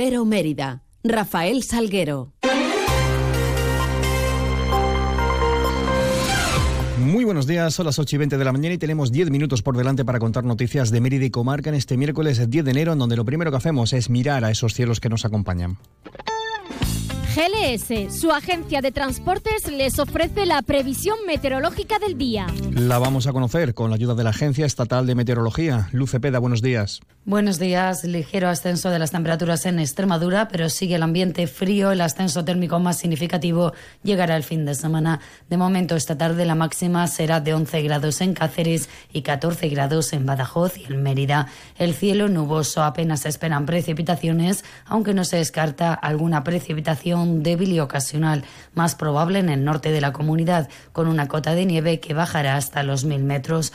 Cero Mérida. Rafael Salguero. Muy buenos días, son las 8 y 20 de la mañana y tenemos 10 minutos por delante para contar noticias de Mérida y Comarca en este miércoles 10 de enero, en donde lo primero que hacemos es mirar a esos cielos que nos acompañan. GLS, su agencia de transportes, les ofrece la previsión meteorológica del día. La vamos a conocer con la ayuda de la Agencia Estatal de Meteorología. Luce Peda, buenos días. Buenos días. Ligero ascenso de las temperaturas en Extremadura, pero sigue el ambiente frío. El ascenso térmico más significativo llegará el fin de semana. De momento, esta tarde la máxima será de 11 grados en Cáceres y 14 grados en Badajoz y en Mérida. El cielo nuboso apenas esperan precipitaciones, aunque no se descarta alguna precipitación débil y ocasional, más probable en el norte de la comunidad, con una cota de nieve que bajará hasta los mil metros.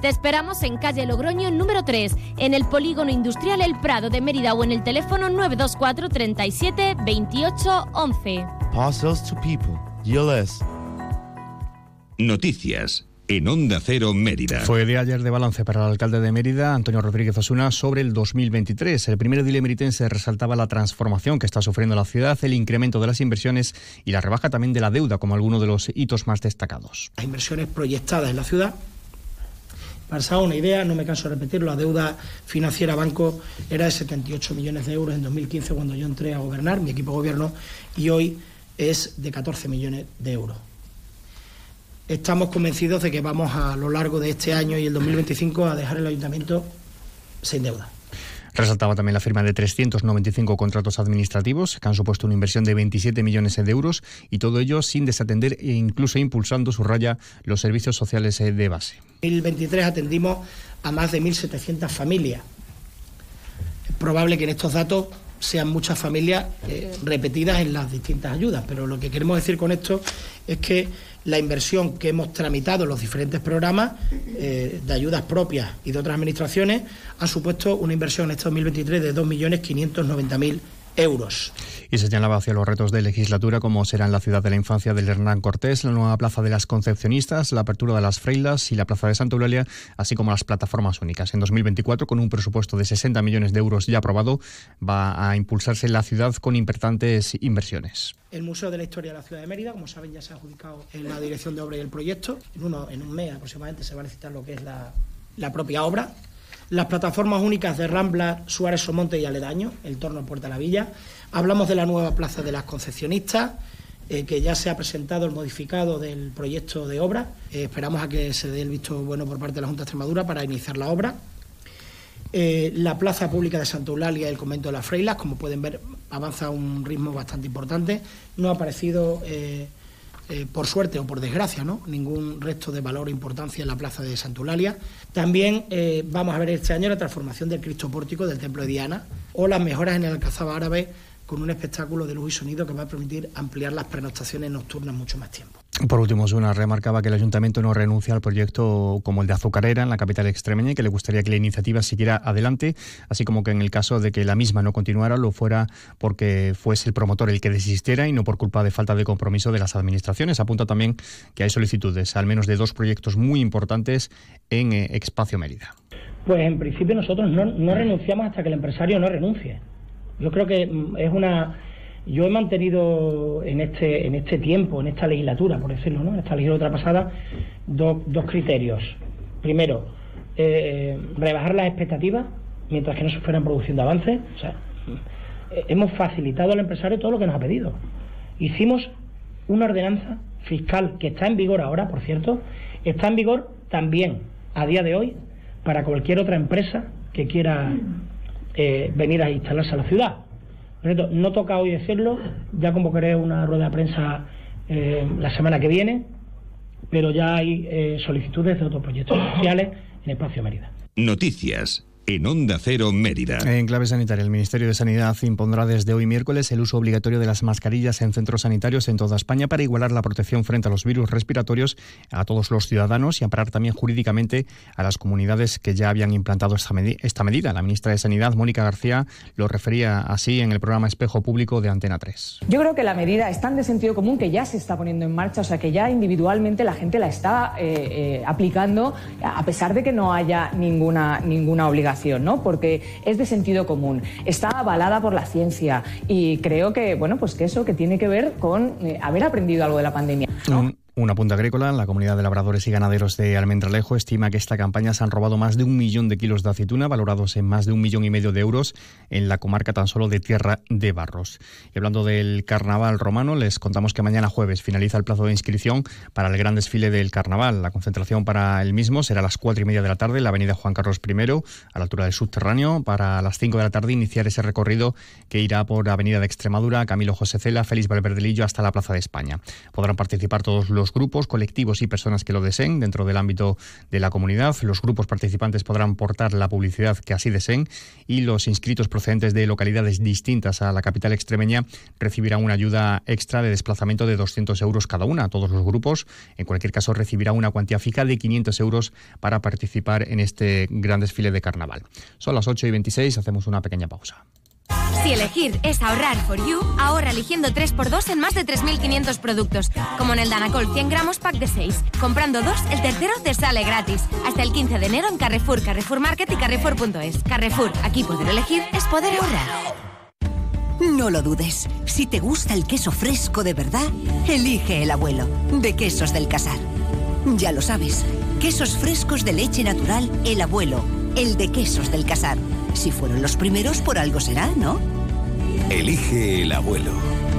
Te esperamos en calle Logroño número 3, en el Polígono Industrial El Prado de Mérida o en el teléfono 924 37 28 11. Parcels to people. GLS. Noticias en Onda Cero Mérida. Fue de ayer de balance para el alcalde de Mérida, Antonio Rodríguez Osuna, sobre el 2023. El primer edile meritense resaltaba la transformación que está sufriendo la ciudad, el incremento de las inversiones y la rebaja también de la deuda como alguno de los hitos más destacados. Las inversiones proyectadas en la ciudad para una idea, no me canso de repetirlo, la deuda financiera banco era de 78 millones de euros en 2015 cuando yo entré a gobernar, mi equipo de gobierno, y hoy es de 14 millones de euros. Estamos convencidos de que vamos a lo largo de este año y el 2025 a dejar el ayuntamiento sin deuda. Resaltaba también la firma de 395 contratos administrativos que han supuesto una inversión de 27 millones de euros y todo ello sin desatender e incluso impulsando su raya los servicios sociales de base. En 2023 atendimos a más de 1.700 familias. Es probable que en estos datos sean muchas familias eh, repetidas en las distintas ayudas, pero lo que queremos decir con esto es que la inversión que hemos tramitado en los diferentes programas eh, de ayudas propias y de otras administraciones ha supuesto una inversión en este 2023 de 2.590.000 euros. Y se señalaba hacia los retos de legislatura, como serán la ciudad de la infancia del Hernán Cortés, la nueva plaza de las Concepcionistas, la apertura de las Freilas y la plaza de Santa Eulalia, así como las plataformas únicas. En 2024, con un presupuesto de 60 millones de euros ya aprobado, va a impulsarse la ciudad con importantes inversiones. El Museo de la Historia de la Ciudad de Mérida, como saben, ya se ha adjudicado en la dirección de obra y el proyecto. En, uno, en un mes aproximadamente se va a necesitar lo que es la, la propia obra las plataformas únicas de Rambla, Suárez Somonte y Aledaño, el torno Puerta de la Villa. Hablamos de la nueva plaza de las concepcionistas, eh, que ya se ha presentado el modificado del proyecto de obra. Eh, esperamos a que se dé el visto bueno por parte de la Junta de Extremadura para iniciar la obra. Eh, la plaza pública de Santa Eulalia y el convento de las Freilas, como pueden ver, avanza a un ritmo bastante importante. No ha aparecido eh, por suerte o por desgracia, ¿no? ningún resto de valor o importancia en la plaza de Santulalia. También eh, vamos a ver este año la transformación del Cristo Pórtico del Templo de Diana o las mejoras en el Alcazaba Árabe con un espectáculo de luz y sonido que va a permitir ampliar las prenotaciones nocturnas mucho más tiempo. Por último, una remarcaba que el ayuntamiento no renuncia al proyecto como el de Azucarera en la capital extremeña y que le gustaría que la iniciativa siguiera adelante, así como que en el caso de que la misma no continuara lo fuera porque fuese el promotor el que desistiera y no por culpa de falta de compromiso de las administraciones. Apunta también que hay solicitudes, al menos de dos proyectos muy importantes en eh, Espacio Mérida. Pues en principio nosotros no, no renunciamos hasta que el empresario no renuncie. Yo creo que mm, es una yo he mantenido en este, en este tiempo, en esta legislatura, por decirlo, ¿no? en esta legislatura pasada, dos, dos criterios. Primero, eh, rebajar las expectativas mientras que no se fueran produciendo avances. O sea, eh, hemos facilitado al empresario todo lo que nos ha pedido. Hicimos una ordenanza fiscal que está en vigor ahora, por cierto, está en vigor también a día de hoy para cualquier otra empresa que quiera eh, venir a instalarse a la ciudad no toca hoy decirlo, ya convocaré una rueda de prensa eh, la semana que viene, pero ya hay eh, solicitudes de otros proyectos sociales en Espacio Mérida. Noticias en Onda Cero Mérida. En clave sanitaria, el Ministerio de Sanidad impondrá desde hoy miércoles el uso obligatorio de las mascarillas en centros sanitarios en toda España para igualar la protección frente a los virus respiratorios a todos los ciudadanos y amparar también jurídicamente a las comunidades que ya habían implantado esta, esta medida. La ministra de Sanidad, Mónica García, lo refería así en el programa Espejo Público de Antena 3. Yo creo que la medida es tan de sentido común que ya se está poniendo en marcha, o sea que ya individualmente la gente la está eh, eh, aplicando a pesar de que no haya ninguna, ninguna obligación. ¿No? Porque es de sentido común, está avalada por la ciencia y creo que, bueno, pues que eso que tiene que ver con eh, haber aprendido algo de la pandemia. Una punta agrícola, la comunidad de labradores y ganaderos de Almendralejo estima que esta campaña se han robado más de un millón de kilos de aceituna, valorados en más de un millón y medio de euros en la comarca tan solo de Tierra de Barros. Y hablando del carnaval romano, les contamos que mañana jueves finaliza el plazo de inscripción para el gran desfile del carnaval. La concentración para el mismo será a las cuatro y media de la tarde en la avenida Juan Carlos I, a la altura del subterráneo, para las cinco de la tarde iniciar ese recorrido que irá por Avenida de Extremadura, Camilo José Cela, Félix Valverdelillo hasta la Plaza de España. Podrán participar todos los grupos, colectivos y personas que lo deseen dentro del ámbito de la comunidad. Los grupos participantes podrán portar la publicidad que así deseen y los inscritos procedentes de localidades distintas a la capital extremeña recibirán una ayuda extra de desplazamiento de 200 euros cada una. Todos los grupos, en cualquier caso, recibirán una cuantía fija de 500 euros para participar en este gran desfile de carnaval. Son las 8 y 26, hacemos una pequeña pausa. Si elegir es ahorrar for you, ahorra eligiendo 3x2 en más de 3.500 productos, como en el Danacol 100 gramos pack de 6. Comprando dos, el tercero te sale gratis. Hasta el 15 de enero en Carrefour, Carrefour Market y Carrefour.es. Carrefour, aquí poder elegir es poder ahorrar. No lo dudes. Si te gusta el queso fresco de verdad, elige el abuelo, de Quesos del Casar. Ya lo sabes, quesos frescos de leche natural, el abuelo, el de Quesos del Casar. Si fueron los primeros, por algo será, ¿no? Elige el abuelo.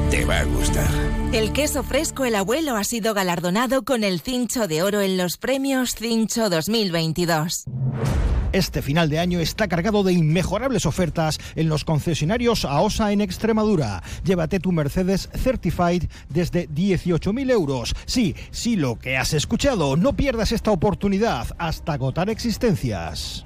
Te va a gustar. El queso fresco El Abuelo ha sido galardonado con el Cincho de Oro en los premios Cincho 2022. Este final de año está cargado de inmejorables ofertas en los concesionarios AOSA en Extremadura. Llévate tu Mercedes Certified desde 18.000 euros. Sí, sí, lo que has escuchado. No pierdas esta oportunidad hasta agotar existencias.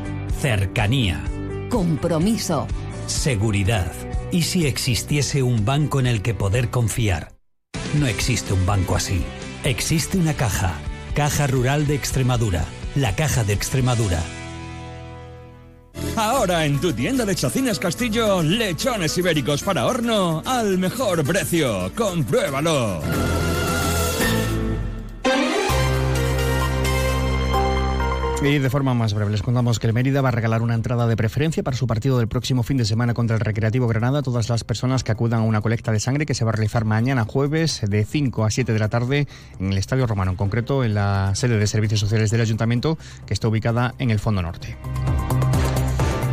Cercanía. Compromiso. Seguridad. ¿Y si existiese un banco en el que poder confiar? No existe un banco así. Existe una caja. Caja Rural de Extremadura. La Caja de Extremadura. Ahora en tu tienda de Chacinas Castillo, lechones ibéricos para horno al mejor precio. Compruébalo. Y de forma más breve, les contamos que el Mérida va a regalar una entrada de preferencia para su partido del próximo fin de semana contra el Recreativo Granada a todas las personas que acudan a una colecta de sangre que se va a realizar mañana jueves de 5 a 7 de la tarde en el Estadio Romano, en concreto en la sede de Servicios Sociales del Ayuntamiento que está ubicada en el Fondo Norte.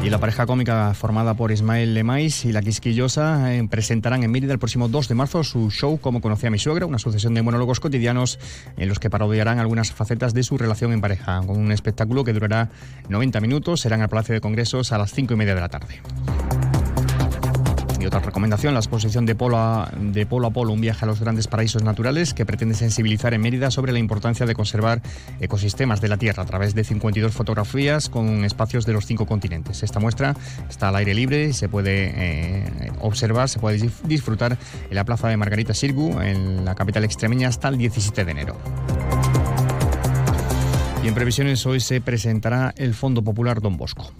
Y la pareja cómica formada por Ismael Lemais y La Quisquillosa eh, presentarán en Mérida el próximo 2 de marzo su show Como conocía a mi suegra, una sucesión de monólogos cotidianos en los que parodiarán algunas facetas de su relación en pareja, con un espectáculo que durará 90 minutos, serán al Palacio de Congresos a las 5 y media de la tarde. Otra recomendación, la exposición de Polo, a, de Polo a Polo, un viaje a los grandes paraísos naturales que pretende sensibilizar en Mérida sobre la importancia de conservar ecosistemas de la Tierra a través de 52 fotografías con espacios de los cinco continentes. Esta muestra está al aire libre y se puede eh, observar, se puede disfrutar en la plaza de Margarita Sirgu, en la capital extremeña, hasta el 17 de enero. Y en previsiones hoy se presentará el Fondo Popular Don Bosco.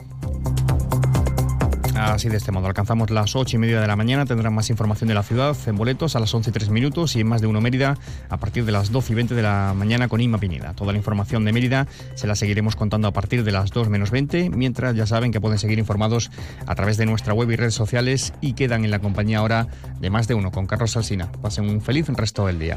Así de este modo, alcanzamos las 8 y media de la mañana. Tendrán más información de la ciudad en boletos a las 11 y 3 minutos y en más de uno Mérida a partir de las 12 y 20 de la mañana con Inma Pineda. Toda la información de Mérida se la seguiremos contando a partir de las 2 menos 20. Mientras ya saben que pueden seguir informados a través de nuestra web y redes sociales y quedan en la compañía ahora de más de uno con Carlos Salsina. Pasen un feliz resto del día.